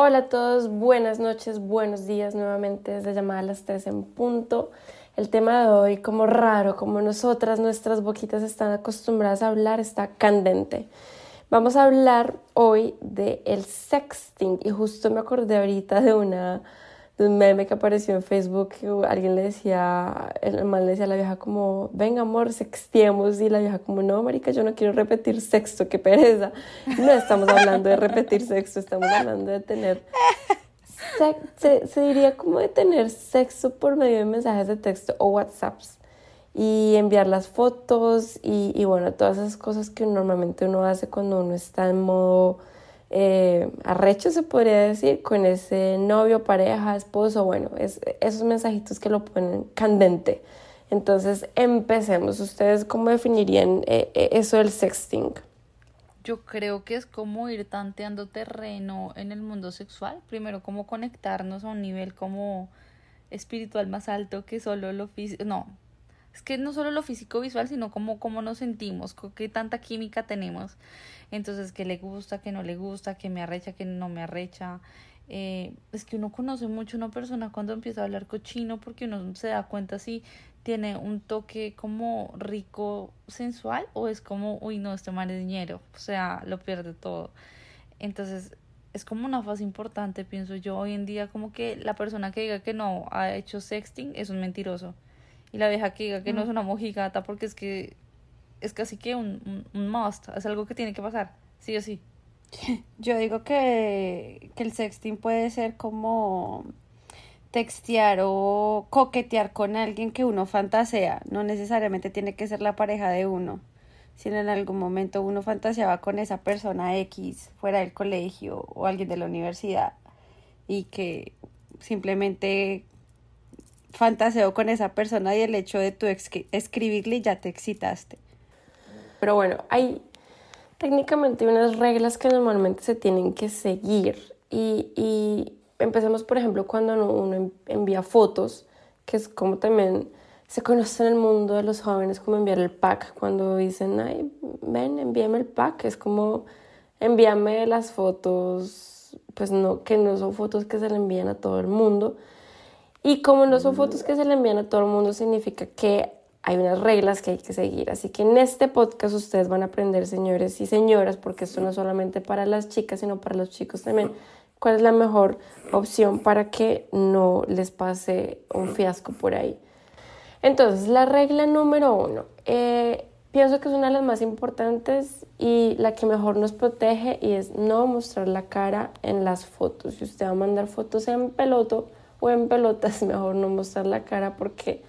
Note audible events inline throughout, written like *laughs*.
Hola a todos, buenas noches, buenos días nuevamente desde llamada a las 3 en punto. El tema de hoy, como raro, como nosotras, nuestras boquitas están acostumbradas a hablar, está candente. Vamos a hablar hoy de el sexting y justo me acordé ahorita de una de un meme que apareció en Facebook alguien le decía, el mal le decía a la vieja como, venga amor, sextiemos y la vieja como, no, marica, yo no quiero repetir sexo, qué pereza. No estamos hablando de repetir sexo, estamos hablando de tener, se, se diría como de tener sexo por medio de mensajes de texto o WhatsApps y enviar las fotos y, y bueno, todas esas cosas que normalmente uno hace cuando uno está en modo eh, arrecho, se podría decir, con ese novio, pareja, esposo, bueno, es, esos mensajitos que lo ponen candente. Entonces, empecemos. ¿Ustedes cómo definirían eh, eh, eso del sexting? Yo creo que es como ir tanteando terreno en el mundo sexual. Primero, como conectarnos a un nivel como espiritual más alto que solo lo físico. No, es que no solo lo físico visual, sino como cómo nos sentimos, qué tanta química tenemos. Entonces, qué le gusta, qué no le gusta, qué me arrecha, qué no me arrecha. Eh, es que uno conoce mucho a una persona cuando empieza a hablar cochino porque uno se da cuenta si tiene un toque como rico sensual o es como, uy, no, este man es dinero, o sea, lo pierde todo. Entonces, es como una fase importante, pienso yo, hoy en día, como que la persona que diga que no ha hecho sexting es un mentiroso. Y la vieja que diga que no es una mojigata porque es que es casi que un, un, must, es algo que tiene que pasar, sí o sí. *laughs* Yo digo que, que el sexting puede ser como textear o coquetear con alguien que uno fantasea, no necesariamente tiene que ser la pareja de uno, sino en algún momento uno fantaseaba con esa persona X fuera del colegio o alguien de la universidad y que simplemente fantaseó con esa persona y el hecho de tu escribirle ya te excitaste. Pero bueno, hay técnicamente unas reglas que normalmente se tienen que seguir. Y, y empecemos, por ejemplo, cuando uno envía fotos, que es como también se conoce en el mundo de los jóvenes como enviar el pack. Cuando dicen, ay, ven, envíame el pack, es como envíame las fotos, pues no, que no son fotos que se le envían a todo el mundo. Y como no son fotos que se le envían a todo el mundo, significa que hay unas reglas que hay que seguir. Así que en este podcast ustedes van a aprender, señores y señoras, porque esto no es solamente para las chicas, sino para los chicos también, cuál es la mejor opción para que no les pase un fiasco por ahí. Entonces, la regla número uno, eh, pienso que es una de las más importantes y la que mejor nos protege y es no mostrar la cara en las fotos. Si usted va a mandar fotos en peloto o pelotas, mejor no mostrar la cara porque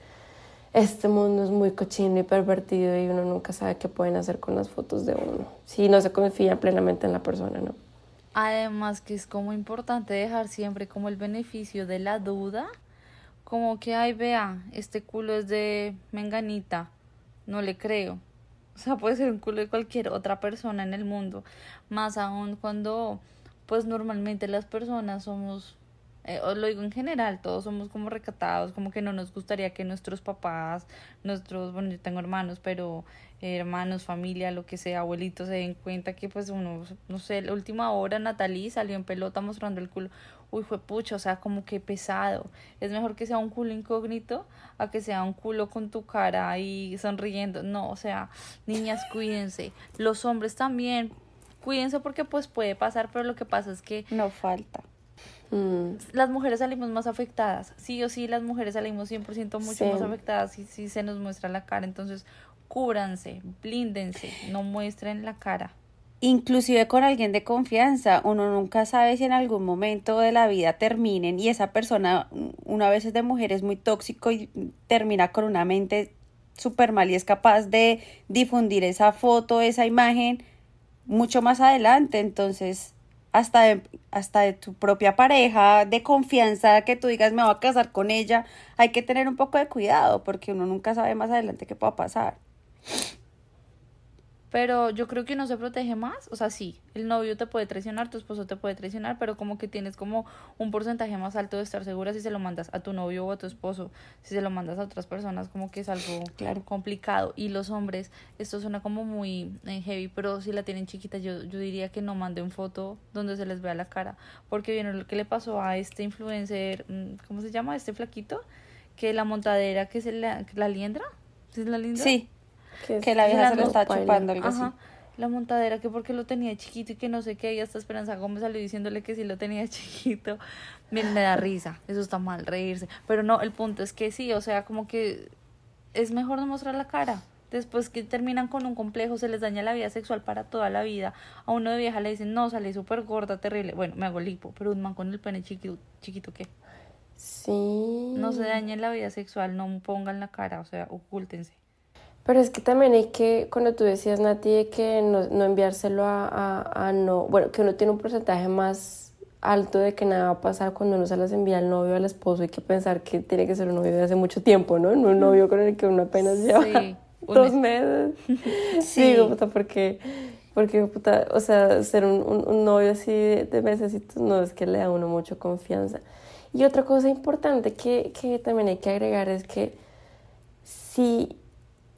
este mundo es muy cochino y pervertido y uno nunca sabe qué pueden hacer con las fotos de uno, si no se confía plenamente en la persona, ¿no? Además que es como importante dejar siempre como el beneficio de la duda, como que, ay, vea, este culo es de menganita, no le creo. *laughs* O sea, puede ser un culo de cualquier otra persona en el mundo, más aún cuando, pues normalmente las personas somos eh, lo digo en general, todos somos como recatados, como que no nos gustaría que nuestros papás, nuestros, bueno, yo tengo hermanos, pero hermanos, familia, lo que sea, abuelitos, se den cuenta que pues uno, no sé, la última hora Natalie salió en pelota mostrando el culo, uy, fue pucho, o sea, como que pesado. Es mejor que sea un culo incógnito a que sea un culo con tu cara ahí sonriendo. No, o sea, niñas, cuídense. Los hombres también, cuídense porque pues puede pasar, pero lo que pasa es que... No falta. Mm. Las mujeres salimos más afectadas, sí o sí, las mujeres salimos 100% mucho más afectadas si, si se nos muestra la cara, entonces cúbranse, blíndense, no muestren la cara. Inclusive con alguien de confianza, uno nunca sabe si en algún momento de la vida terminen y esa persona, una vez es de mujer, es muy tóxico y termina con una mente súper mal y es capaz de difundir esa foto, esa imagen mucho más adelante. Entonces, hasta de, hasta de tu propia pareja, de confianza, que tú digas me voy a casar con ella, hay que tener un poco de cuidado porque uno nunca sabe más adelante qué pueda pasar. Pero yo creo que uno se protege más. O sea, sí, el novio te puede traicionar, tu esposo te puede traicionar, pero como que tienes como un porcentaje más alto de estar segura si se lo mandas a tu novio o a tu esposo. Si se lo mandas a otras personas, como que es algo Claro. complicado. Y los hombres, esto suena como muy eh, heavy, pero si la tienen chiquita, yo, yo diría que no manden foto donde se les vea la cara. Porque vieron lo que le pasó a este influencer, mm, ¿cómo se llama? Este flaquito, que la montadera, que es la, la liendra. ¿Sí es la liendra? Sí, Que, que la vieja se lo está chupando, algo Ajá. así. La montadera que porque lo tenía chiquito y que no sé qué, y hasta Esperanza Gómez salió diciéndole que sí lo tenía *laughs* chiquito. Miren, me da risa, eso está mal, reírse. Pero no, el punto es que sí, o sea, como que es mejor no mostrar la cara. Después que terminan con un complejo, se les daña la vida sexual para toda la vida. A uno de vieja le dicen, no, sale súper gorda, terrible. Bueno, me hago lipo, pero un man con el pene chiquito, chiquito ¿qué? Sí. No se dañen la vida sexual, no pongan la cara, o sea, ocúltense. Pero es que también hay que, cuando tú decías, Nati, de que no, no enviárselo a, a, a no, bueno, que uno tiene un porcentaje más alto de que nada va a pasar cuando uno se las envía al novio o al esposo, hay que pensar que tiene que ser un novio de hace mucho tiempo, ¿no? No un novio con el que uno apenas lleva *laughs* *laughs* Sí, un dos mes. meses. Sí. Digo, puta, porque, porque, puta, o sea, ser un, un, un novio así de, de mesecitos no es que le da a uno mucha confianza. Y otra cosa importante que, que también hay que agregar es que si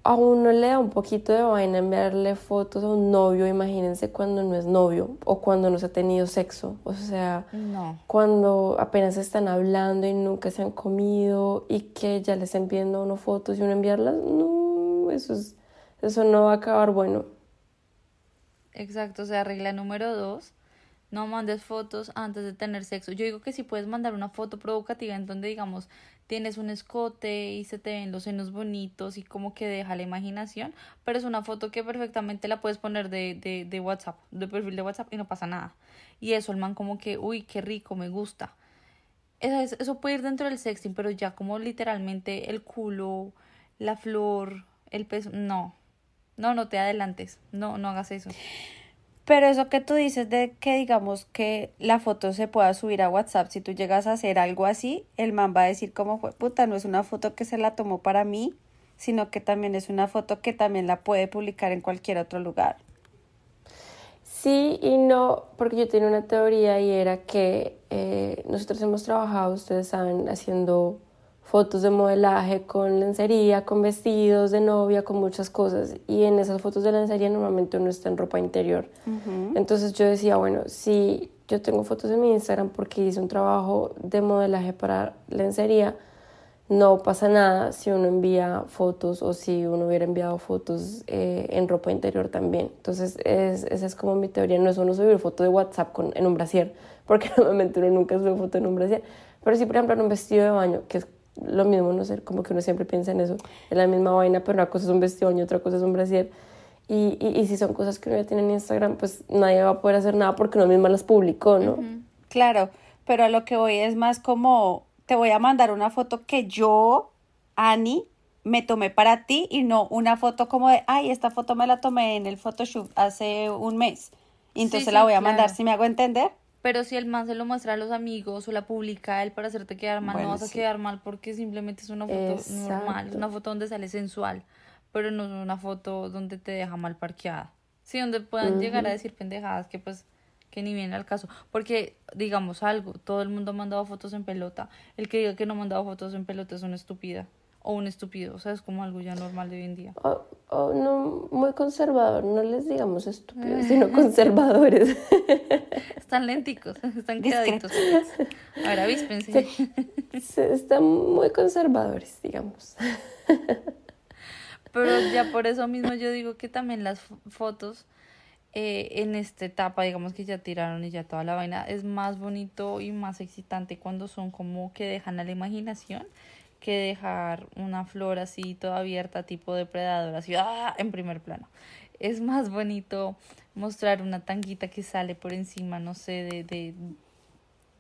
a uno le da un poquito de vaina enviarle fotos a un novio, imagínense cuando no es novio o cuando no se ha tenido sexo. O sea, No. cuando apenas están hablando y nunca se han comido y que ya les estén pidiendo a uno fotos y uno enviarlas, no, eso, es, eso no va a acabar bueno. Exacto, o sea, regla número dos, no mandes fotos antes de tener sexo. Yo digo que si puedes mandar una foto provocativa en donde, digamos, tienes un escote y se te ven los senos bonitos y como que deja la imaginación, pero es una foto que perfectamente la puedes poner de, de, de WhatsApp, de perfil de WhatsApp y no pasa nada. Y eso, el man como que, uy, qué rico, me gusta. Eso, es- eso puede ir dentro del sexting, pero ya como literalmente el culo, la flor, el peso, no. No, no te adelantes, no, no hagas eso. Pero eso que tú dices de que digamos que la foto se pueda subir a WhatsApp, si tú llegas a hacer algo así, el man va a decir como fue, puta, no es una foto que se la tomó para mí, sino que también es una foto que también la puede publicar en cualquier otro lugar. Sí y no, porque yo tenía una teoría y era que eh, nosotros hemos trabajado, ustedes saben, haciendo fotos de modelaje con lencería, con vestidos de novia, con muchas cosas. Y en esas fotos de lencería normalmente uno está en ropa interior. Entonces yo decía, bueno, si yo tengo fotos en mi Instagram porque hice un trabajo de modelaje para lencería, no pasa nada si uno envía fotos o si uno hubiera enviado fotos eh, en ropa interior también. Entonces, es, esa es como mi teoría. No es uno subir foto de WhatsApp con, en un brasier, *laughs* porque normalmente uno nunca sube foto en un brasier. Pero sí, por ejemplo, en un vestido de baño, que es lo mismo, no sé, como que uno siempre piensa en eso, en la misma vaina, pero una cosa es un vestido baño, otra cosa es un brasier. Y, y, y si son cosas que uno ya tiene en Instagram, pues nadie va a poder hacer nada porque uno misma las publicó, ¿no? Claro, pero a lo que voy es más como, te voy a mandar una foto que yo, Ani, me tomé para ti y no una foto como de, ay, esta foto me la tomé en el Photoshop hace un mes. Y entonces sí, la voy a mandar, si me hago entender? Pero si el man se lo muestra a los amigos o la publica a él para hacerte quedar mal, Bueno, no vas a quedar mal porque simplemente es una foto normal, es una foto donde sale sensual, pero no es una foto donde te deja mal parqueada. Sí, donde puedan llegar a decir pendejadas que pues que ni viene al caso, porque digamos algo, todo el mundo ha mandado fotos en pelota, el que diga que no ha mandado fotos en pelota es una estúpida o un estúpido, o sea, es como algo ya normal de hoy en día. O, o no, muy conservador, no les digamos estúpidos, sino *laughs* conservadores. *laughs* Están lenticos, están quedaditos. Ahora avíspense. Se- Están muy conservadores, digamos. Pero ya por eso mismo yo digo que también las fo- fotos eh, en esta etapa, digamos que ya tiraron y ya toda la vaina, es más bonito y más excitante cuando son como que dejan a la imaginación que dejar una flor así toda abierta, tipo depredador, así ¡ah! en primer plano. Es más bonito mostrar una tanguita que sale por encima, no sé, de, de,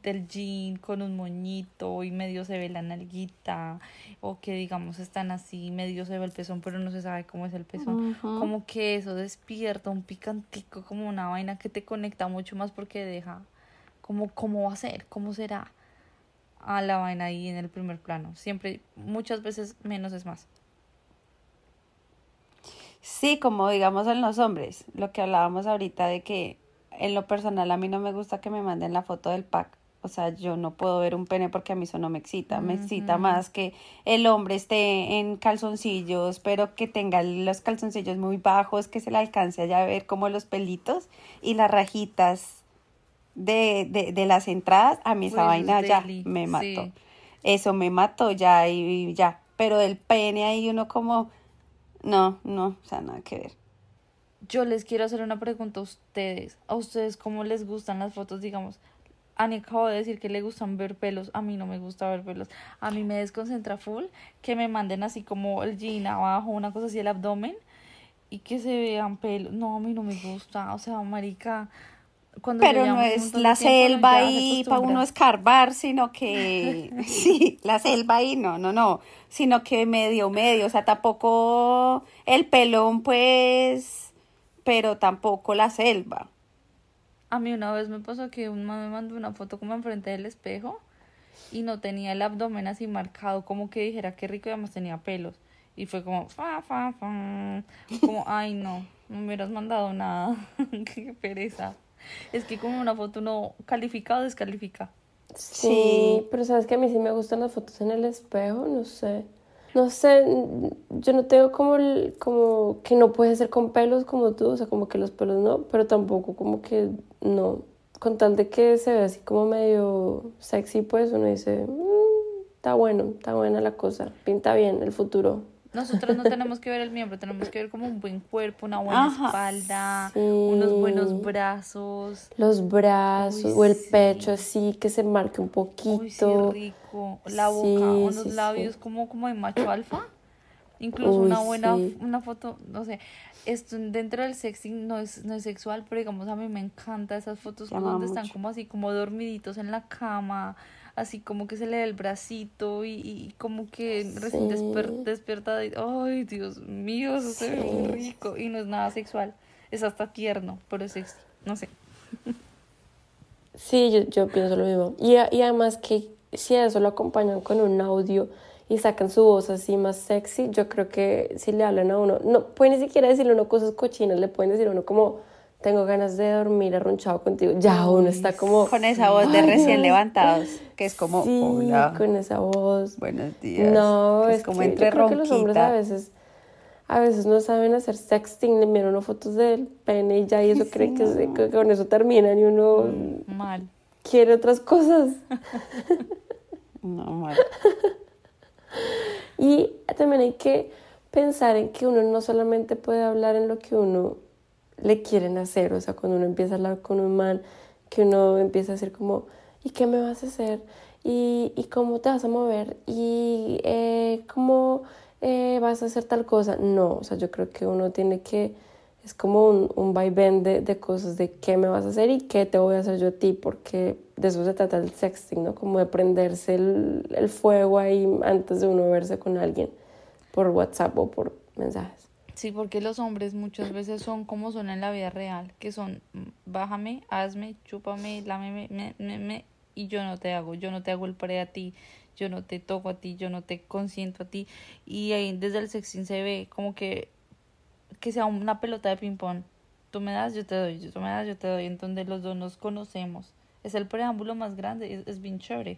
del jean con un moñito y medio se ve la nalguita o que digamos están así, medio se ve el pezón pero no se sabe cómo es el pezón. Como que eso despierta un picantico, como una vaina que te conecta mucho más porque deja como cómo va a ser, cómo será a la vaina ahí en el primer plano. Siempre, muchas veces menos es más. Sí, como digamos en los hombres, lo que hablábamos ahorita de que en lo personal a mí no me gusta que me manden la foto del pack. O sea, yo no puedo ver un pene porque a mí eso no me excita. Me excita más que el hombre esté en calzoncillos, pero que tenga los calzoncillos muy bajos, que se le alcance a ver como los pelitos y las rajitas de, de, de las entradas. A mí esa vaina ya deli, me mató. sí. Eso me mató ya y ya. Pero del pene ahí uno como... No, no, o sea, nada que ver. Yo les quiero hacer una pregunta a ustedes. ¿A ustedes cómo les gustan las fotos? Digamos, Ani acabo de decir que le gustan ver pelos. A mí no me gusta ver pelos. A mí me desconcentra full que me manden así como el jean abajo, una cosa así, el abdomen, y que se vean pelos. No, a mí no me gusta. O sea, marica, cuando Pero no es la selva ahí para uno escarbar, sino que... *laughs* Sí, la selva ahí no, no, no. Sino que medio, medio. O sea, tampoco el pelón, pues... Pero tampoco la selva. A mí una vez me pasó que un man me mandó una foto como enfrente del espejo y no tenía el abdomen así marcado, como que dijera qué rico y además tenía pelos. Y fue como, fa, fa, fa. Como, ay no, no me hubieras mandado nada. *laughs* qué pereza. Es que como una foto no califica o descalifica. Sí, Sí. pero sabes que a mí sí me gustan las fotos en el espejo, no sé. No sé, yo no tengo como, el- como que no puede ser con pelos como tú, o sea, como que los pelos no, pero tampoco como que no. Con tal de que se ve así como medio sexy, pues uno dice, "Mm, está bueno, está buena la cosa, pinta bien el futuro. Nosotros no *laughs* tenemos que ver el miembro, tenemos que ver como un buen cuerpo, una buena Ajá. espalda, Sí. unos buenos brazos. Los brazos Uy, o el sí. pecho así, que se marque un Uy, sí, poquito. rico. La boca, unos labios como, como de macho alfa. Incluso Uy, una buena, una foto, no sé, esto dentro del sexting no es, no es sexual, pero digamos a mí me encanta esas fotos donde están como así, como dormiditos en la cama, así como que se le ve el bracito y, y como que recién desper- Sí. despierta y, ay, Dios mío, eso se ve muy rico y no es nada sexual, es hasta tierno, pero es sexy, no sé. Sí, yo, yo pienso lo mismo. Y, y además que si a eso lo acompañan con un audio y sacan su voz así más sexy, yo creo que si le hablan a uno, no pueden ni siquiera decirle a uno cosas cochinas, le pueden decir a uno como, tengo ganas de dormir arrunchado contigo. Ya uno está como... Con esa voz de recién levantados, que es como, Sí, hola, con esa voz. buenos días. No, es, es como que entre yo creo que los hombres a veces, a veces no saben hacer sexting, le uno fotos del pene y ya y eso cree que, se- que con eso terminan y uno Mal. quiere otras cosas. *laughs* No, mal. *laughs* Y también hay que pensar en que uno no solamente puede hablar en lo que uno le quieren hacer, o sea, cuando uno empieza a hablar con un man, que uno empieza a decir como, ¿y qué me vas a hacer? ¿Y, y cómo te vas a mover? ¿Y eh, cómo eh, vas a hacer tal cosa? No, o sea, yo creo que uno tiene que, es como un, un vaivén de, de cosas, de qué me vas a hacer y qué te voy a hacer yo a ti, porque de eso se trata el sexting, ¿no? Como de prenderse el, el fuego ahí antes de uno verse con alguien por WhatsApp o por mensajes. Sí, porque los hombres muchas veces son como son en la vida real, que son mm, bájame, hazme, chúpame, lámeme, me, me, me, y yo no te hago, yo no te hago el pre a ti, yo no te toco a ti, yo no te consiento a ti. Y ahí desde el sexting se ve como que, que sea una pelota de ping-pong. Tú me das, yo te doy, tú me das, yo te doy, en donde los dos nos conocemos. Es el preámbulo más grande, es, es bien chévere.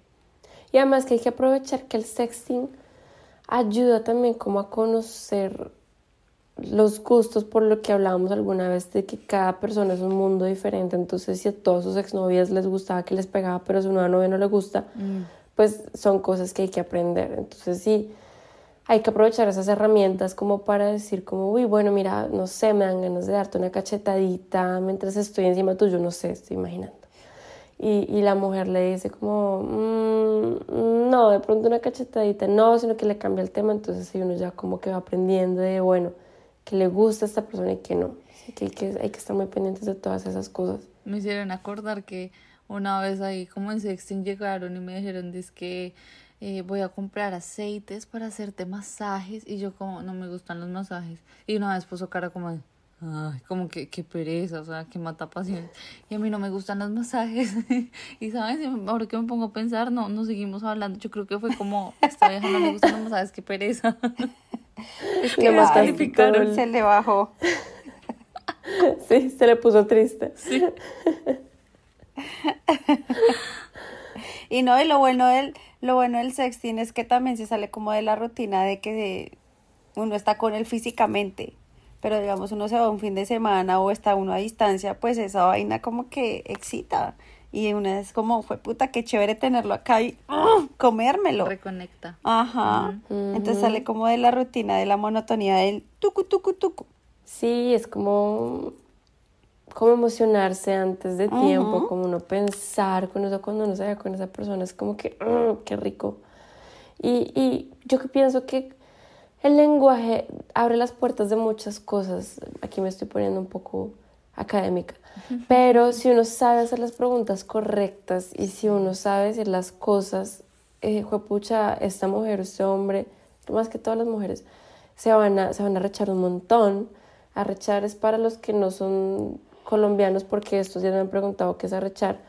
Y además que hay que aprovechar que el sexting ayuda también como a conocer los gustos por lo que hablábamos alguna vez de que cada persona es un mundo diferente. Entonces, si a todas sus exnovias les gustaba que les pegaba, pero a su nueva novia no le gusta, pues son cosas que hay que aprender. Entonces, sí, hay que aprovechar esas herramientas como para decir como, uy, bueno, mira, no sé, me dan ganas de darte una cachetadita mientras estoy encima tuyo, no sé, estoy imaginando. Y, y la mujer le dice como, "Mm, no, de pronto una cachetadita, no, sino que le cambia el tema, entonces ahí uno ya como que va aprendiendo de, bueno, que le gusta a esta persona y que no. Así que hay que, estar muy pendientes de todas esas cosas. Me hicieron acordar que una vez ahí como en sexting llegaron y me dijeron, es que eh, voy a comprar aceites para hacerte masajes y yo como no me gustan los masajes y una vez puso cara como ay, como que qué pereza, o sea, que mata pasión y a mí no me gustan los masajes *laughs* y sabes, ahora que me pongo a pensar, no, no seguimos hablando, yo creo que fue como, esta vieja no me gustan los masajes, qué pereza. *laughs* Es que más calificaron. Se le bajó. *laughs* Sí, se le puso triste. Sí. Y no, y lo bueno del, lo bueno del sexting es que también se sale como de la rutina de que uno está con él físicamente, pero digamos uno se va un fin de semana o está uno a distancia, pues esa vaina como que excita. Y una es como, fue puta, qué chévere tenerlo acá y ¡ah! comérmelo. Reconecta. Ajá. Entonces sale como de la rutina, de la monotonía del tucu, tucu, tucu. Sí, es como, como emocionarse antes de tiempo, como uno pensar con eso cuando uno se ve con esa persona, es como que, "Mm, qué rico. Y, y yo que pienso que el lenguaje abre las puertas de muchas cosas. Aquí me estoy poniendo un poco académica. Pero si uno sabe hacer las preguntas correctas y si uno sabe decir las cosas, eh, juepucha, esta mujer, este hombre, más que todas las mujeres, se van a, se van a rechar un montón. Arrechar es para los que no son colombianos, porque estos días me han preguntado qué es arrechar.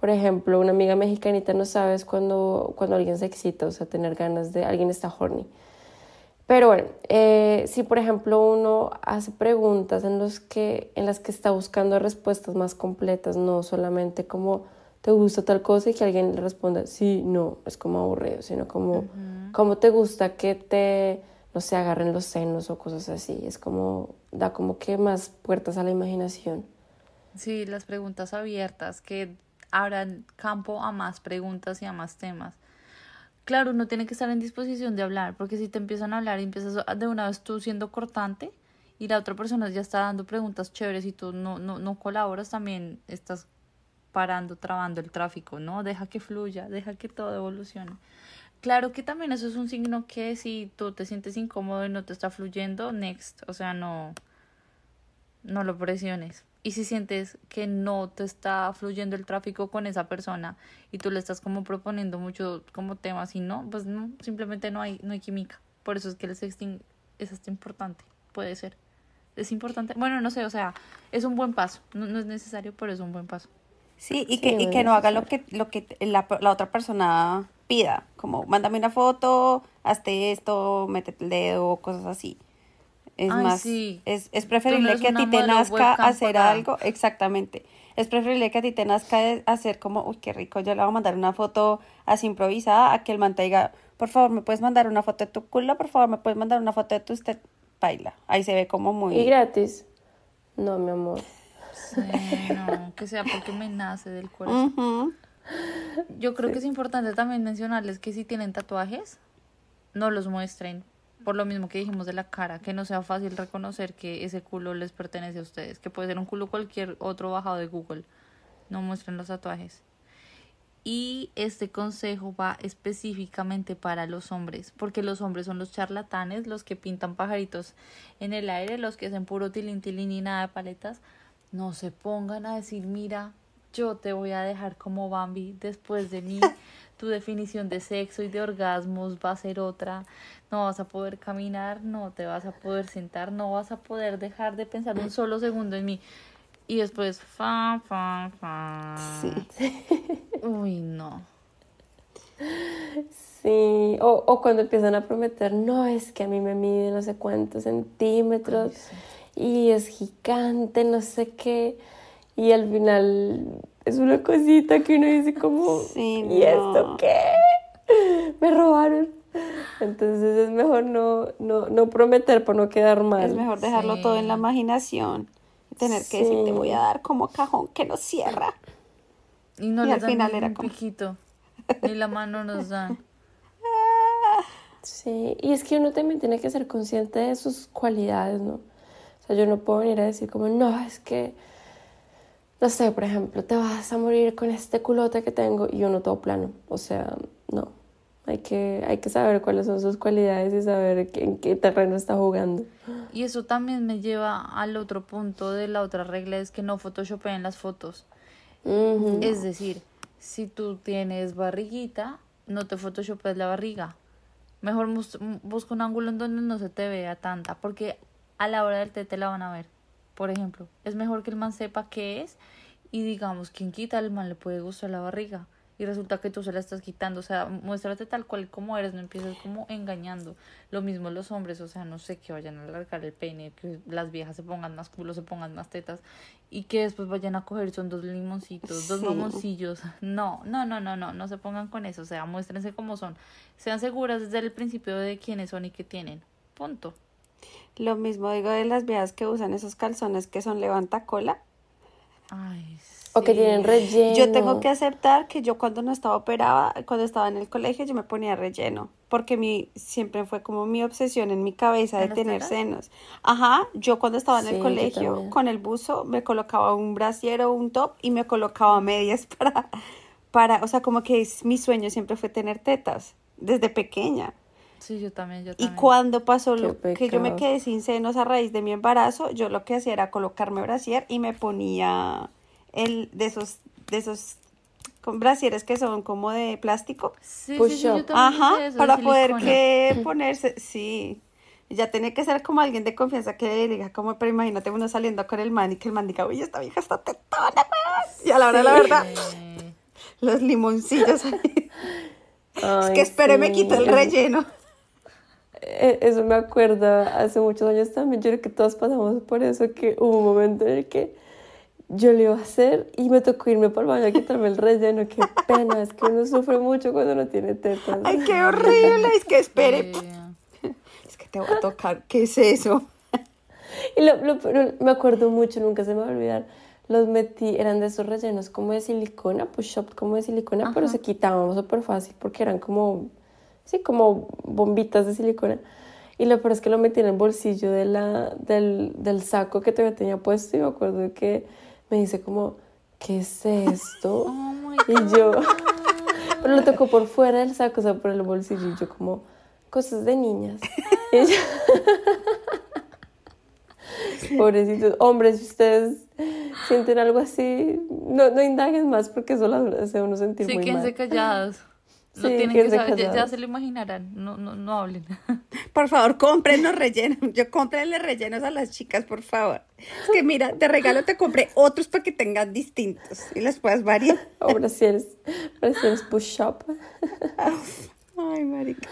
Por ejemplo, una amiga mexicanita no sabes cuando, cuando alguien se excita, o sea, tener ganas de alguien está horny. Pero bueno, eh, si por ejemplo uno hace preguntas en, los que, en las que está buscando respuestas más completas, no solamente como te gusta tal cosa y que alguien le responda sí, no, es como aburrido, sino como cómo te gusta que te, no sé, agarren los senos o cosas así. Es como, da como que más puertas a la imaginación. Sí, las preguntas abiertas que abran campo a más preguntas y a más temas. Claro, uno tiene que estar en disposición de hablar, porque si te empiezan a hablar y empiezas de una vez tú siendo cortante y la otra persona ya está dando preguntas chéveres y tú no, no, no colaboras, también estás parando, trabando el tráfico, ¿no? Deja que fluya, deja que todo evolucione. Claro que también eso es un signo que si tú te sientes incómodo y no te está fluyendo, next, o sea, no, no lo presiones. Y si sientes que no te está fluyendo el tráfico con esa persona y tú le estás como proponiendo mucho como temas y no, pues no, simplemente no hay, no hay química. Por eso es que el sexting es hasta importante, puede ser. Es importante, bueno, no sé, o sea, es un buen paso. No, no es necesario, pero es un buen paso. Sí, y Sí, que, y no que no haga lo que, lo que la, la otra persona pida, como mándame una foto, hazte esto, métete el dedo, cosas así. Es Ay, más, sí. es, es preferible no que a ti te nazca hacer algo, exactamente. Es preferible que a ti te nazca hacer como, uy, qué rico, yo le voy a mandar una foto así improvisada, a que el man te diga, por favor, ¿me puedes mandar una foto de tu culo? Por favor, ¿me puedes mandar una foto de tu usted? Baila. Ahí se ve como muy... ¿Y gratis? No, mi amor. Sí, no, que sea porque me nace del corazón. Ujú. Yo creo que es importante también mencionarles que si tienen tatuajes, no los muestren. Por lo mismo que dijimos de la cara, que no sea fácil reconocer que ese culo les pertenece a ustedes, que puede ser un culo cualquier otro bajado de Google. No muestren los tatuajes. Y este consejo va específicamente para los hombres, porque los hombres son los charlatanes, los que pintan pajaritos en el aire, los que hacen puro tilín y nada de paletas. No se pongan a decir, mira, yo te voy a dejar como Bambi después de mí. *laughs* Tu definición de sexo y de orgasmos va a ser otra. No vas a poder caminar, no te vas a poder sentar, no vas a poder dejar de pensar un solo segundo en mí. Y después, fa, fa, fa. Sí. *laughs* Uy, no. Sí, o, o cuando empiezan a prometer, no, es que a mí me mide no sé cuántos centímetros y es gigante, no sé qué, y al final es una cosita que uno dice como, Sí, ¿y esto qué? Me robaron. Entonces es mejor no, no, no prometer por no quedar mal. Es mejor dejarlo Sí. todo en la imaginación. y Tener que decir, te voy a dar como cajón que no cierra. Y no Y les al dan final ni era un como- piquito. Ni la mano nos dan. Sí, y es que uno también tiene que ser consciente de sus cualidades, ¿no? O sea, yo no puedo venir a decir como, no, es que, no sé, por ejemplo, te vas a morir con este culote que tengo y uno todo plano. O sea, no. Hay que, hay que saber cuáles son sus cualidades y saber en qué terreno está jugando. Y eso también me lleva al otro punto de la otra regla, es que no photoshopeen las fotos. Ujú. Es decir, si tú tienes barriguita, no te photoshopes la barriga. Mejor busca un ángulo en donde no se te vea tanta, porque a la hora del té te la van a ver. Por ejemplo, es mejor que el man sepa qué es y digamos, quien quita el man le puede gustar la barriga y resulta que tú se la estás quitando, o sea, muéstrate tal cual como eres, no empieces como engañando. Lo mismo los hombres, o sea, no sé, que vayan a alargar el pene, que las viejas se pongan más culo, se pongan más tetas y que después vayan a coger son dos limoncitos, dos mamoncillos. *laughs* No, no, no, no, no, no se pongan con eso, o sea, muéstrense como son. Sean seguras desde el principio de quiénes son y qué tienen. Punto. Lo mismo digo de las viejas que usan esos calzones que son levanta cola. Ay, O que tienen relleno. Yo tengo que aceptar que yo cuando no estaba operada, cuando estaba en el colegio, yo me ponía relleno, porque mi siempre fue como mi obsesión en mi cabeza de ¿En las tener senos. Ajá, yo cuando estaba en Sí, el colegio con el buzo me colocaba un brasier o un top y me colocaba medias *laughs* para para, o sea, como que es- mi sueño siempre fue tener tetas desde pequeña. Sí, yo también, yo Y también. cuando pasó lo que yo me quedé sin senos a raíz de mi embarazo, yo lo que hacía era colocarme brasier y me ponía el de esos de esos con brasieres que son como de plástico. Sí, push sí, sí, yo también Ajá, hice eso, de para poder que *laughs* ponerse, sí. Ya tiene que ser como alguien de confianza que le diga como, pero imagínate uno saliendo con el man y que el man diga, uy, esta vieja está tetona, weón". Y a la hora la verdad, *laughs* los limoncillos ahí. es que espere, me sí, quito el relleno. Eh, Eso me acuerda hace muchos años también. Yo creo que todos pasamos por eso, que hubo un momento en el que yo lo iba a hacer y me tocó irme para el baño a quitarme el relleno. Qué pena, es que uno sufre mucho cuando no tiene tetas. Ay, qué horrible, es que espere. Es que te voy a tocar, ¿qué es eso? Y lo, lo- pero me acuerdo mucho, nunca se me va a olvidar. Los metí, eran de esos rellenos como de silicona, push-up como de silicona, pero se quitaban súper fácil porque eran como, sí, como bombitas de silicona. Y lo peor es que lo metí en el bolsillo de la, del, del saco que todavía tenía puesto y me acuerdo que me dice como, ¿qué es esto? *laughs* Oh y yo, *laughs* pero lo tocó por fuera del saco, o sea, por el bolsillo y yo como, cosas de niñas. *laughs* Y ella- Pobrecitos hombres, si ustedes sienten algo así, no, no indaguen más porque eso las hace uno sentir Sí, muy quédense mal. callados. Lo Sí, tienen que saber, ya, se lo imaginarán. No, no, no hablen. *laughs* Por favor, cómprenlos rellenos. Yo cómprenle rellenos a las chicas, por favor. Es que mira, de regalo te compré otros para que tengas distintos y les puedas variar. O brasieres, brasieres push-up. *laughs* Ay, marica.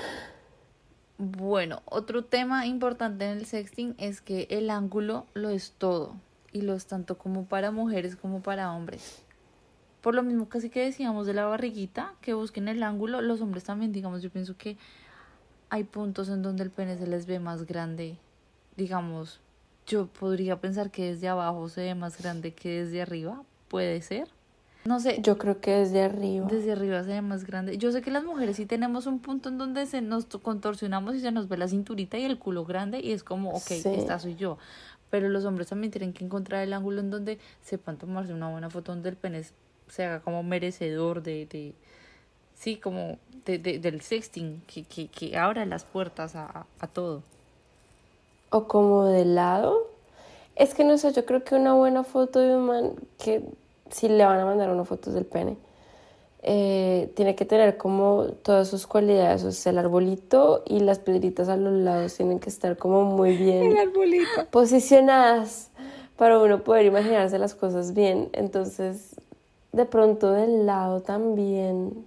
Bueno, otro tema importante en el sexting es que el ángulo lo es todo y lo es tanto como para mujeres como para hombres. Por lo mismo casi que decíamos de la barriguita, que busquen el ángulo, los hombres también, digamos, yo pienso que hay puntos en donde el pene se les ve más grande. Digamos, yo podría pensar que desde abajo se ve más grande que desde arriba, puede ser. No sé, Yo creo que desde arriba. desde arriba se ve más grande. Yo sé que las mujeres sí tenemos un punto en donde se nos to- contorsionamos y se nos ve la cinturita y el culo grande y es como, ok, Sí. esta soy yo. Pero los hombres también tienen que encontrar el ángulo en donde sepan tomarse una buena foto donde el pene se haga como merecedor de, de sí, como de, de- del sexting, que, que, que abra las puertas a, a- todo. O como de lado. Es que no sé, yo creo que una buena foto de un man que si le van a mandar una foto del pene, eh, tiene que tener como todas sus cualidades, o sea, el arbolito y las piedritas a los lados tienen que estar como muy *laughs* bien El posicionadas para uno poder imaginarse las cosas bien. Entonces, de pronto del lado también,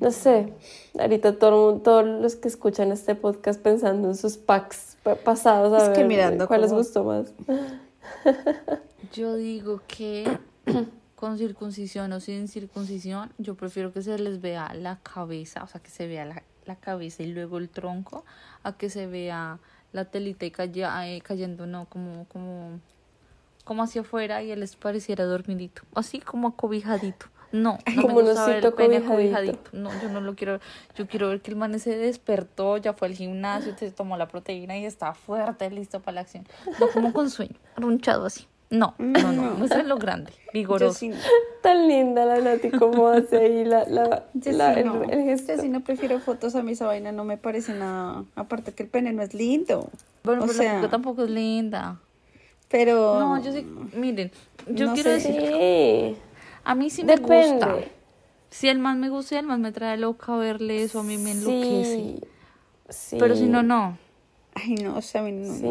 no sé, ahorita todo el mundo- todos los que escuchan este podcast pensando en sus packs pa- pasados a Es que ver mirando cuál les gustó más. *laughs* Yo digo que *clears throat* con circuncisión o sin circuncisión, yo prefiero que se les vea la cabeza, o sea, que se vea la, la cabeza y luego el tronco, a que se vea la telita y calla- eh, cayendo, no, como, como, como hacia afuera y él les pareciera dormidito, así como acobijadito. No, *laughs* no Como me gusta ver el pene cobijadito. acobijadito. No, yo no lo quiero. Yo quiero ver que el man se despertó, ya fue al gimnasio, se tomó la proteína y está fuerte, listo para la acción. No como con sueño, arrunchado así. No, no, no. Muéstrenlo grande, Yo vigoroso. sí, Tan linda la Nati, como hace ahí la, la, yo la- sí el, no. el gesto. Yo sí no prefiero fotos a mí, esa vaina no me parece nada. Aparte que el pene no es lindo. Bueno, o pero sea, la tampoco es linda. Pero. No, yo sí, miren, yo no quiero sé. decir, a mí sí me depende. gusta. Si el man me gusta y el man me trae loca verle eso, a mí me enloquece. Sí, sí. Pero si no, no. Ay, no, o sea, a mí no, Sí.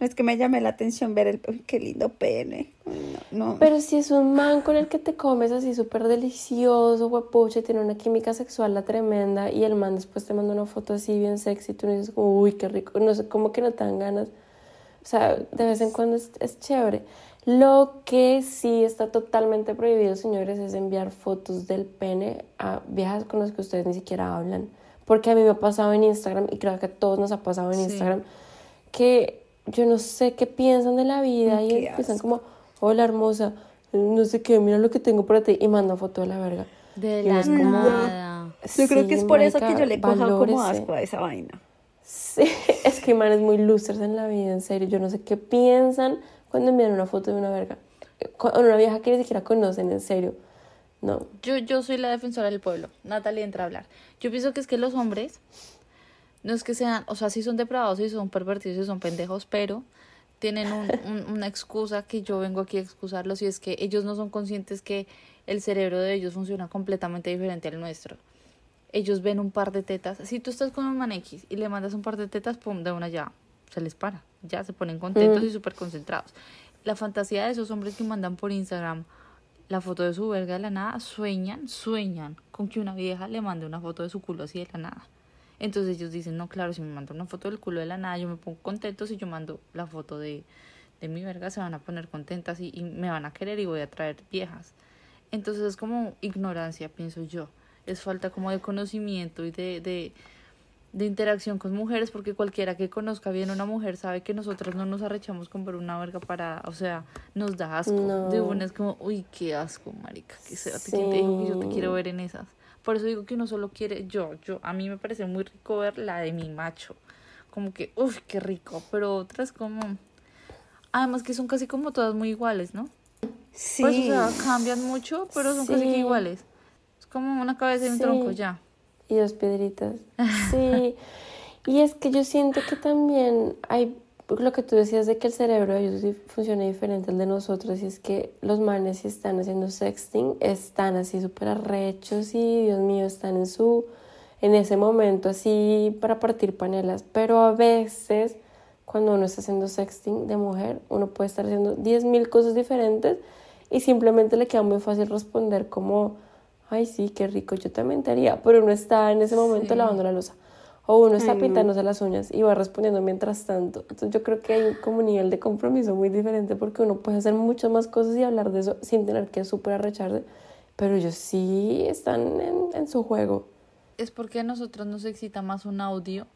no es que me llame la atención ver el, qué lindo pene. Ay, No, no. Pero si es un man con el que te comes así súper delicioso, huepuche, tiene una química sexual la tremenda y el man después te manda una foto así bien sexy y tú dices, uy, qué rico, no sé, como que no te dan ganas. O sea, de vez en cuando es, es chévere. Lo que sí está totalmente prohibido, señores, es enviar fotos del pene a viejas con las que ustedes ni siquiera hablan. Porque a mí me ha pasado en Instagram, y creo que a todos nos ha pasado en Sí. Instagram, que yo no sé qué piensan de la vida y Qué empiezan asco. como, hola hermosa, no sé qué, mira lo que tengo para ti, y mandan foto de la verga. De Y la como, nada. Yo creo que es por eso que yo le cojo como valórese. asco a esa vaina. Sí, *laughs* es que hay manes muy losers en la vida, en serio. Yo no sé qué piensan cuando envían una foto de una verga. Con una vieja que ni siquiera conocen, en serio. No. Yo, yo soy la defensora del pueblo. Natalie entra a hablar. Yo pienso que es que los hombres, no es que sean, o sea, sí son depravados y son pervertidos y son pendejos, pero tienen un- *laughs* un- una excusa que yo vengo aquí a excusarlos y es que ellos no son conscientes que el cerebro de ellos funciona completamente diferente al nuestro. Ellos ven un par de tetas. Si tú estás con un man X y le mandas un par de tetas, pum, de una ya se les para. Ya se ponen contentos Mm. y súper concentrados. La fantasía de esos hombres que mandan por Instagram la foto de su verga de la nada, sueñan, sueñan con que una vieja le mande una foto de su culo así de la nada. Entonces ellos dicen, no, claro, si me manda una foto del culo de la nada, yo me pongo contento, si yo mando la foto de, de mi verga, se van a poner contentas y, y me van a querer y voy a traer viejas. Entonces es como ignorancia, pienso yo. Es falta como de conocimiento y de, de, de interacción con mujeres, porque cualquiera que conozca bien a una mujer sabe que nosotros no nos arrechamos con ver una verga para, o sea, nos da asco. No. De una es como, uy, qué asco, marica, que sea, ¿quién te dijo que yo te Sí. quiero ver en esas? Por eso digo que uno solo quiere, yo, yo, a mí me parece muy rico ver la de mi macho, como que, uff, qué rico, pero otras como, además que son casi como todas muy iguales, ¿no? Sí. Pues, o sea, cambian mucho, pero son casi que Sí. iguales. Como una cabeza y un Sí. tronco ya. Y dos piedritas. Sí. y es que yo siento que también hay lo que tú decías de que el cerebro de ellos funciona diferente al de nosotros y es que los manes si están haciendo sexting están así súper arrechos y Dios mío están en su en ese momento así para partir panelas pero a veces cuando uno está haciendo sexting de mujer uno puede estar haciendo 10.000 cosas diferentes y simplemente le queda muy fácil responder como ay sí qué rico yo también te haría pero uno está en ese momento Sí. lavando la losa o uno está Ay, no. pintándose las uñas y va respondiendo mientras tanto. Entonces yo creo que hay como un nivel de compromiso muy diferente porque uno puede hacer muchas más cosas y hablar de eso sin tener que súper arrecharse. Pero ellos sí están en, en su juego. Es porque a nosotros nos excita más un audio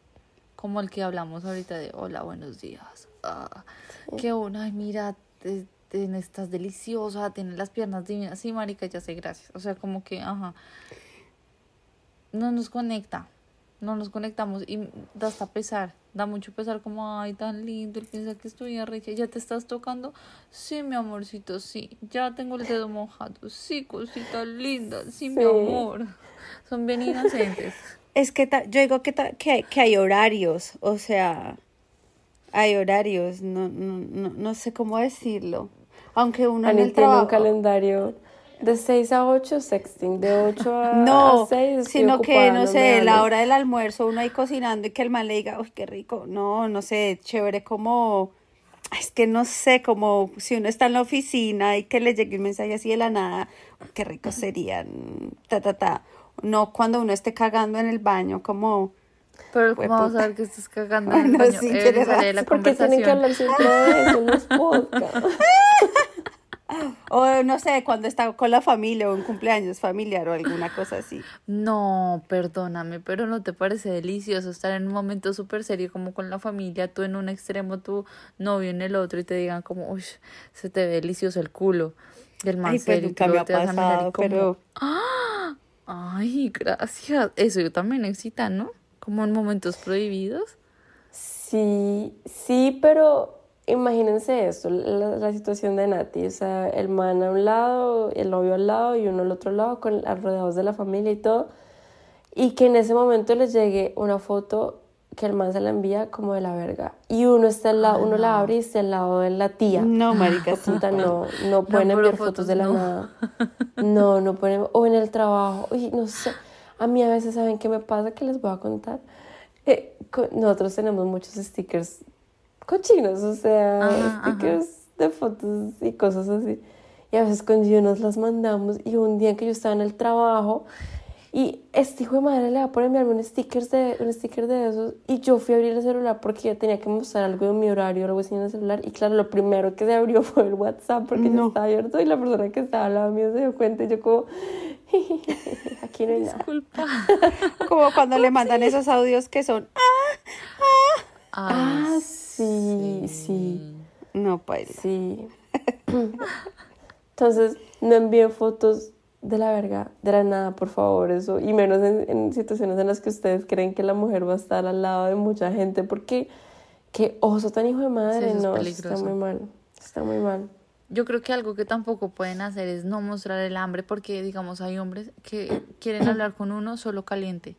como el que hablamos ahorita de hola, buenos días. Ah, Que una, ay, mira, estás deliciosa, tienes las piernas divinas. Sí, marica, ya sé, gracias. O sea, como que, ajá. No nos conecta. No nos conectamos y da hasta pesar. Da mucho pesar como, ay, tan lindo. Él piensa que estoy arrecha. ¿Ya te estás tocando? Sí, mi amorcito, sí. Ya tengo el dedo mojado. Sí, cosita linda. Sí, mi Sí. amor. Son bien inocentes. Es que ta- yo digo que, ta- que, que hay horarios, o sea, hay horarios, no, no, no, no sé cómo decirlo. Aunque uno en el tiene un calendario de 6 a 8 sexting, de 8 a, *laughs* No, a 6 estoy sino que, no sé, la hora del almuerzo, uno ahí cocinando y que el man le diga, uy, qué rico. No, no sé, chévere como, es que no sé, como si uno está en la oficina y que le llegue un mensaje así de la nada, qué rico sería, ta, ta, ta. No cuando uno esté cagando en el baño, como, Pero ¿cómo vamos a ver que estás cagando en el baño? sí, Eh, tienes sale de la razón. ¿Por qué tienen que hablar siempre de eso en los podcasts? *laughs* o no sé, cuando está con la familia o un cumpleaños familiar o alguna cosa así. No, perdóname, pero ¿no te parece delicioso estar en un momento súper serio como con la familia, tú en un extremo, tu novio en el otro y te digan como, uy, se te ve delicioso el culo del más Ay, pues nunca me ha pasado, como, pero... Ay, gracias. Eso yo también excita, ¿no? Como en momentos prohibidos. Sí, sí, pero imagínense esto, la, la situación de Nati, o sea, el man a un lado, el novio al lado y uno al otro lado, con, rodeados de la familia y todo, y que en ese momento les llegue una foto que el man se la envía como de la verga. Y uno está al lado, uno la abre y está al lado de la tía. No, marica, sí. Puta, no, no pueden pero enviar fotos fotos de la no. nada. No, no pueden. O en el trabajo. Uy, no sé. A mí a veces, ¿saben qué me pasa? Que les voy a contar. Eh, co- nosotros tenemos muchos stickers cochinos, o sea, Ajá, ajá. stickers de fotos y cosas así. Y a veces con Gio nos las mandamos. Y un día que yo estaba en el trabajo y este hijo de madre le va por enviarme un sticker de, un sticker de esos. Y yo fui a abrir el celular porque yo tenía que mostrar algo de mi horario algo así en el celular. Y claro, lo primero que se abrió *laughs* fue el WhatsApp porque No. yo estaba abierto y la persona que estaba al lado mío se dio cuenta. Y yo, como, *laughs* aquí no hay nada. Disculpa. *laughs* Como cuando le mandan esos audios que son, Ah, Ay, sí, sí. no, paila. Sí. *laughs* Entonces, no envíen fotos de la verga, de la nada, por favor, eso. Y menos en, en situaciones en las que ustedes creen que la mujer va a estar al lado de mucha gente, porque qué oso tan hijo de madre, eso no, está muy mal. Está muy mal. Yo creo que algo que tampoco pueden hacer es no mostrar el hambre porque, digamos, hay hombres que quieren hablar con uno solo caliente.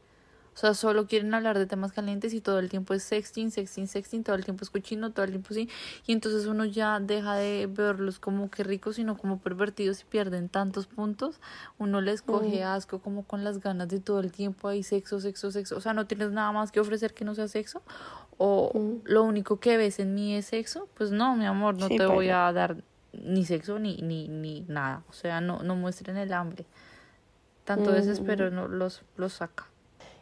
O sea, solo quieren hablar de temas calientes y todo el tiempo es sexting, sexting, sexting, todo el tiempo es cochino, todo el tiempo sí. Y entonces uno ya deja de verlos como que ricos, sino como pervertidos y pierden tantos puntos. Uno les coge asco como con las ganas de todo el tiempo ahí sexo, sexo, sexo. O sea, no tienes nada más que ofrecer que no sea sexo. O lo único que ves en mí es sexo. Pues no, mi amor, no Sí, te voy pero- a dar ni sexo ni, ni, ni nada. O sea, no, no muestren el hambre. Tanto desespero no los, los saca.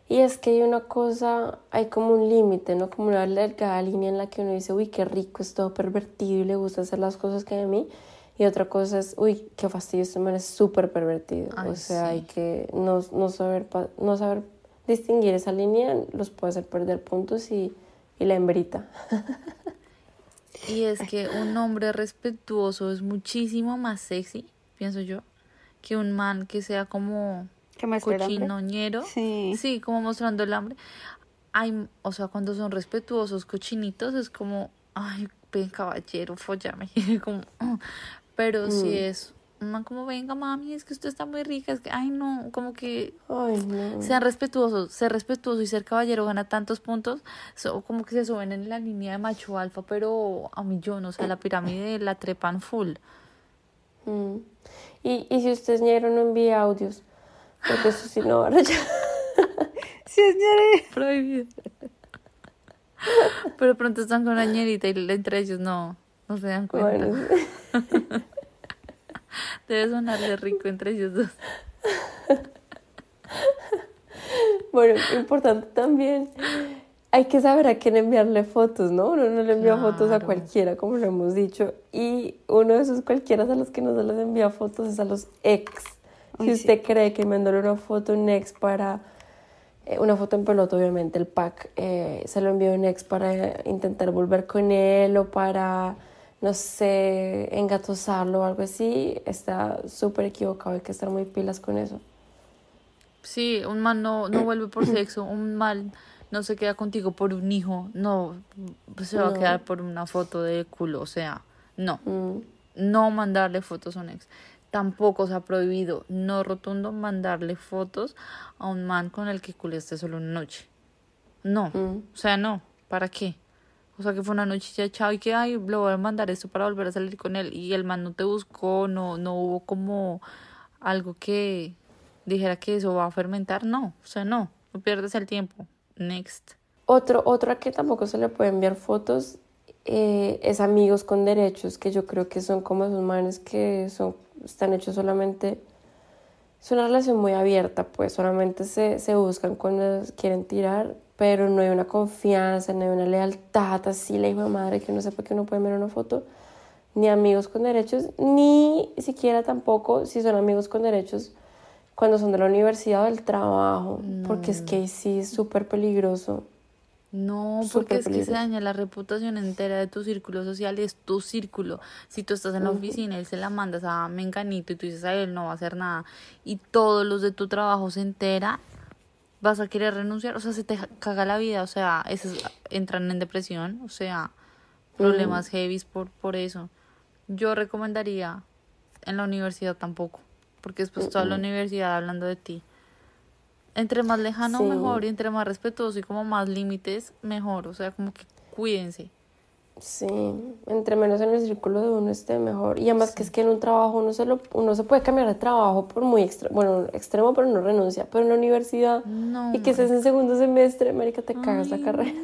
Y es que hay una cosa, hay como un límite, ¿no? Como una delgada línea en la que uno dice, uy, qué rico, es todo pervertido y le gusta hacer las cosas que a mí. Y otra cosa es, uy, qué fastidio, este man es súper pervertido. Ay, o sea, sí. hay que no, no, saber, no saber distinguir esa línea, los puede hacer perder puntos y, y la hembrita. *laughs* Y es que un hombre respetuoso es muchísimo más sexy, pienso yo, que un man que sea como cochinoñero. Sí. Sí, como mostrando el hambre. Hay, o sea, cuando son respetuosos, cochinitos, es como, ay, ven caballero, follame. *laughs* como, pero si es man como, venga mami, es que usted está muy rica, es que, ay no, como que Ay, no. sean respetuosos, ser respetuoso y ser caballero gana tantos puntos, so- como que se suben en la línea de macho alfa, pero a millón, o sea, la pirámide la trepan full. Mm. Y, y si usted es ñero, no envíe audios, porque eso sí no va a rechazar. Sí, *laughs* señores. Prohibido. Pero pronto están con una ñerita y entre ellos no, no se dan cuenta. Bueno. *laughs* *laughs* Debe sonarle rico entre ellos dos. *laughs* Bueno, importante también, hay que saber a quién enviarle fotos, ¿no? Uno no le envía fotos a cualquiera, como lo hemos dicho. Y uno de esos cualquiera a los que no se les envía fotos es a los ex. Si usted cree que enviándole una foto a un ex para, eh, una foto en pelota, obviamente, el pack, eh, se lo envió a un ex para intentar volver con él o para, no sé, engatusarlo o algo así, está súper equivocado, hay que estar muy pilas con eso. Sí, un man no, no vuelve por sexo, un man no se queda contigo por un hijo, no se va a quedar por una foto de culo, o sea, no. Mm. no mandarle fotos a un ex. Tampoco se ha prohibido, no rotundo, mandarle fotos a un man con el que culiaste solo una noche. No, Mm. o sea, no, ¿para qué? O sea, que fue una noche ya chao y que, ay, le voy a mandar esto para volver a salir con él. Y el man no te buscó, no, no hubo como algo que dijera que eso va a fermentar. No, o sea, no, no pierdes el tiempo. Next. Otro, otro que tampoco se le puede enviar fotos eh, es amigos con derechos, que yo creo que son como esos manes que son, están hechos solamente, es una relación muy abierta, pues solamente se, se buscan cuando quieren tirar, pero no hay una confianza, no hay una lealtad, así la hijo de madre que uno sepa que uno puede enviar una foto, ni amigos con derechos, ni siquiera tampoco si son amigos con derechos cuando son de la universidad o del trabajo, porque es que sí es súper peligroso. No, porque es que se daña la reputación entera de tu círculo social, es tu círculo. Si tú estás en la oficina y se la mandas a Menganito y tú dices, a él no va a hacer nada, y todos los de tu trabajo se entera, vas a querer renunciar, o sea, se te caga la vida, o sea, esos entran en depresión, o sea, problemas heavy por, por eso. Yo recomendaría en la universidad tampoco, porque después toda la universidad hablando de ti. Entre más lejano, Sí. mejor. Y entre más respetuoso y como más límites, mejor. O sea, como que cuídense. Sí, entre menos en el círculo de uno esté mejor. Y además que es que en un trabajo uno se, lo, uno se puede cambiar de trabajo por muy extremo, bueno, extremo, pero no renuncia. Pero en la universidad No. y que estés en segundo semestre, marica, te cagas la Ay, carrera. *laughs*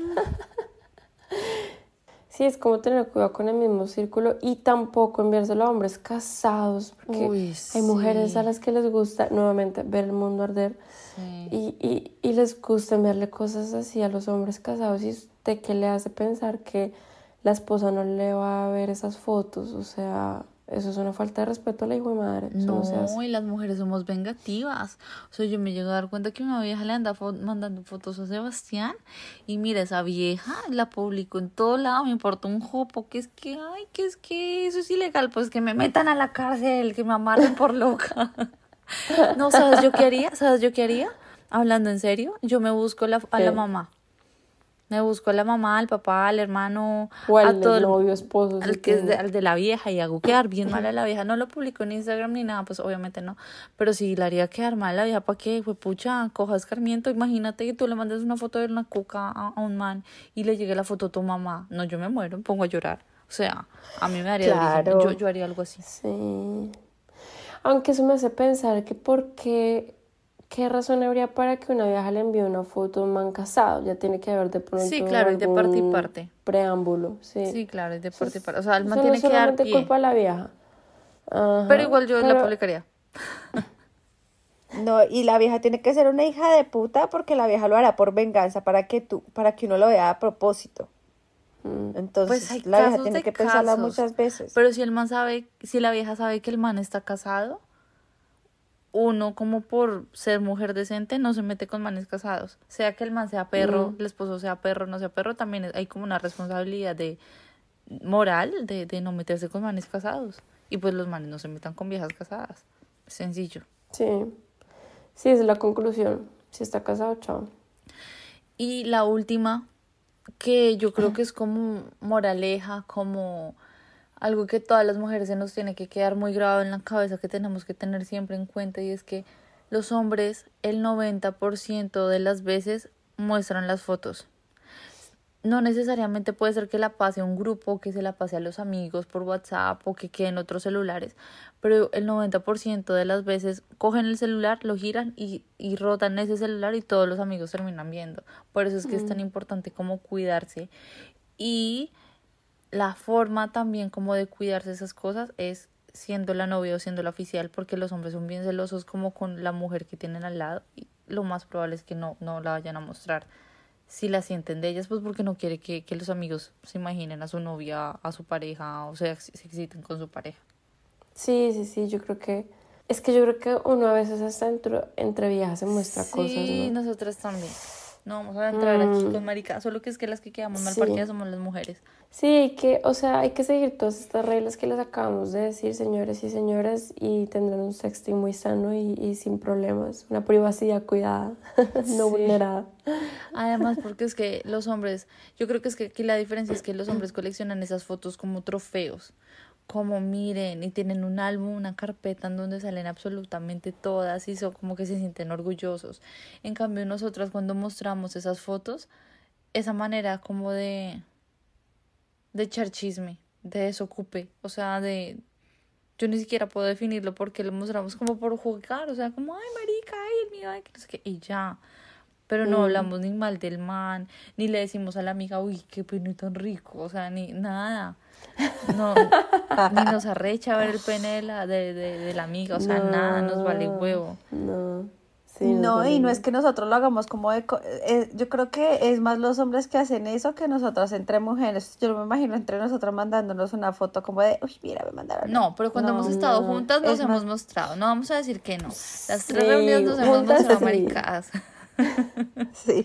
Sí, es como tener cuidado con el mismo círculo y tampoco enviárselo a hombres casados, porque Uy, hay mujeres a las que les gusta nuevamente ver el mundo arder Sí. y, y, y les gusta enviarle cosas así a los hombres casados y usted qué le hace pensar que la esposa no le va a ver esas fotos, o sea, eso es una falta de respeto a la hijo de madre, eso no, No, se hace. y las mujeres somos vengativas. O sea, yo me llego a dar cuenta que una vieja le anda fo- mandando fotos a Sebastián y mira, esa vieja la publicó en todo lado, me importa un jopo, que es que, ay, que es que eso es ilegal, pues que me metan a la cárcel, que me amarren por loca. *laughs* No, ¿sabes yo qué haría? ¿Sabes yo qué haría? Hablando en serio, yo me busco la, a la ¿Qué? mamá. Me busco a la mamá, al papá, al hermano, O a al todo el- novio, esposo. al que es de, al de la vieja y hago quedar bien mal a la vieja. No lo publico en Instagram ni nada, pues obviamente no. Pero si la haría quedar mal a la vieja, ¿para qué? Fue pucha, coja escarmiento. Imagínate que tú le mandes una foto de una cuca a, a un man y le llegue la foto a tu mamá. No, yo me muero, me pongo a llorar. O sea, a mí me daría Claro. yo, yo haría algo así. Sí. Aunque eso me hace pensar que por qué, razón habría para que una vieja le envíe una foto a un man casado. Ya tiene que haber de pronto Sí, claro, y de parte y parte. preámbulo. Sí. Sí, claro, es de parte y parte. O sea, el man no tiene es que dar solamente pie. culpa de la vieja. Ajá, Pero igual yo la pero- publicaría. No, y la vieja tiene que ser una hija de puta porque la vieja lo hará por venganza para que tú, para que uno lo vea a propósito. Mm. Entonces, Pues hay la vieja tiene que pensarla casos. muchas veces. Pero si el man sabe, si la vieja sabe que el man está casado, uno como por ser mujer decente no se mete con manes casados. Sea que el man sea perro, el esposo sea perro, no sea perro, también hay como una responsabilidad de moral de, de no meterse con manes casados. Y pues los manes no se metan con viejas casadas. Sencillo. Sí. Sí, es la conclusión. Si está casado, chao. Y la última, que yo creo que es como moraleja, como algo que todas las mujeres se nos tiene que quedar muy grabado en la cabeza, que tenemos que tener siempre en cuenta, y es que los hombres el 90% de las veces muestran las fotos. No necesariamente puede ser que la pase a un grupo, que se la pase a los amigos por WhatsApp o que quede en otros celulares, pero el 90% de las veces cogen el celular, lo giran y, y rotan ese celular y todos los amigos terminan viendo. Por eso es que es tan importante como cuidarse. Y la forma también como de cuidarse esas cosas es siendo la novia o siendo la oficial, porque los hombres son bien celosos como con la mujer que tienen al lado y lo más probable es que no, no la vayan a mostrar si la sienten de ellas, pues porque no quiere que, que los amigos se imaginen a su novia, a su pareja, o sea, se exciten con su pareja. Sí, sí, sí, yo creo que... Es que yo creo que uno a veces hasta entre, entre viejas se muestra sí, cosas, ¿no? nosotras también. No vamos a entrar aquí Mm. con marica, solo que es que las que quedamos mal Sí. parqueadas somos las mujeres. Sí, hay que, o sea, hay que seguir todas estas reglas que les acabamos de decir, señores y señoras, y tendrán un sexting muy sano y, y sin problemas, una privacidad cuidada, *laughs* no vulnerada. Además, *laughs* porque es que los hombres, yo creo que es que aquí la diferencia es que los hombres coleccionan esas fotos como trofeos, como miren, y tienen un álbum, una carpeta en donde salen absolutamente todas y son como que se sienten orgullosos. En cambio, nosotras cuando mostramos esas fotos, esa manera como de de echar chisme, de desocupe, o sea, de yo ni siquiera puedo definirlo porque lo mostramos como por jugar, o sea, como ay marica, ay el mío, ay que no sé qué, y ya. Pero no Mm. hablamos ni mal del man, ni le decimos a la amiga, uy, qué pene tan rico, o sea, ni nada. No, ni nos arrecha ver el pene de la, de, de, de la amiga, o sea, nada, nos vale huevo. No, sí, no, y no es que nosotros lo hagamos como de... co- eh, yo creo que es más los hombres que hacen eso que nosotras entre mujeres. Yo me imagino entre nosotras mandándonos una foto como de, uy, mira, me mandaron. No, pero cuando No, hemos estado no, juntas nos es hemos más- mostrado. No vamos a decir que no. Las tres Sí, reunidas nos hemos mostrado sí. maricadas. *laughs* Sí.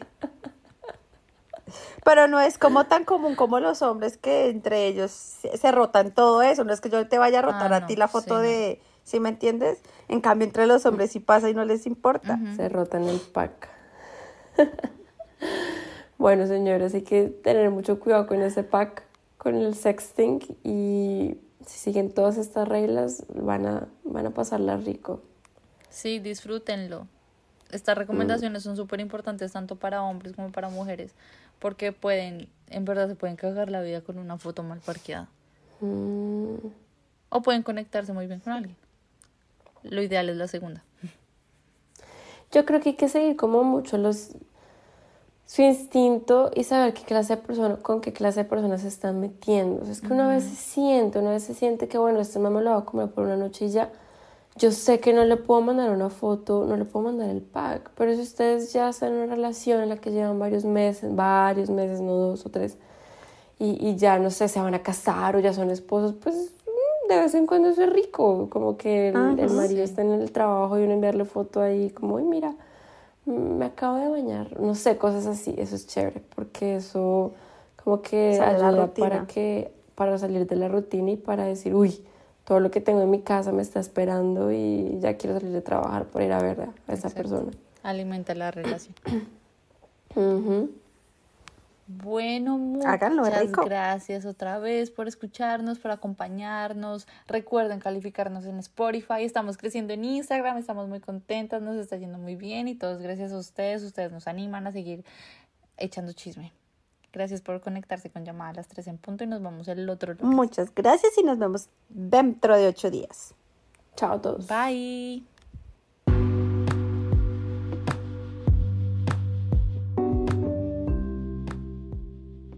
Pero no es como tan común como los hombres que entre ellos se, se rotan todo eso. No es que yo te vaya a rotar Ah, a no, ti la foto sí, no. de, ¿sí me entiendes? En cambio, entre los hombres sí pasa y no les importa. Se rotan el pack. *laughs* bueno, señores, hay que tener mucho cuidado con ese pack, con el sexting y si siguen todas estas reglas van a, van a pasarla rico. Sí, disfrútenlo. Estas recomendaciones son súper importantes tanto para hombres como para mujeres, porque pueden, en verdad se pueden cagar la vida con una foto mal parqueada. Mm, O pueden conectarse muy bien con alguien. Lo ideal es la segunda. Yo creo que hay que seguir como mucho los su instinto y saber qué clase de persona, con qué clase de personas se están metiendo. O sea, es que una vez se siente, una vez se siente que bueno, este mamá lo va a comer por una noche y ya. Yo sé que no le puedo mandar una foto, no le puedo mandar el pack, pero si ustedes ya están en una relación en la que llevan varios meses, varios meses, no dos o tres, y, y ya no sé, se van a casar o ya son esposos, pues mm, de vez en cuando eso es rico, como que el, el marido está en el trabajo y uno enviarle foto ahí como, uy, mira, mm, me acabo de bañar, no sé, cosas así, eso es chévere, porque eso como que Sale ayuda para que para salir de la rutina y para decir, uy, todo lo que tengo en mi casa me está esperando y ya quiero salir de trabajar por ir a ver a esa Exacto. persona. Alimenta la relación. *clears throat* Bueno, muchas gracias otra vez por escucharnos, por acompañarnos. Recuerden calificarnos en Spotify. Estamos creciendo en Instagram, estamos muy contentas, nos está yendo muy bien y todos gracias a ustedes. Ustedes nos animan a seguir echando chisme. Gracias por conectarse con llamada a las 3 en punto y nos vamos el otro lunes. Muchas gracias y nos vemos dentro de ocho días. Chao a todos. Bye.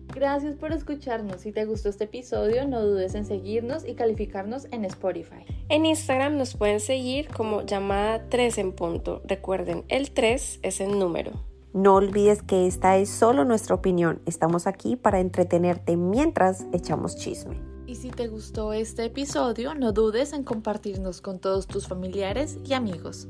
Gracias por escucharnos. Si te gustó este episodio, no dudes en seguirnos y calificarnos en Spotify. En Instagram nos pueden seguir como llamada 3 en punto. Recuerden, el 3 es el número. No olvides que esta es solo nuestra opinión. Estamos aquí para entretenerte mientras echamos chisme. Y si te gustó este episodio, no dudes en compartirnos con todos tus familiares y amigos.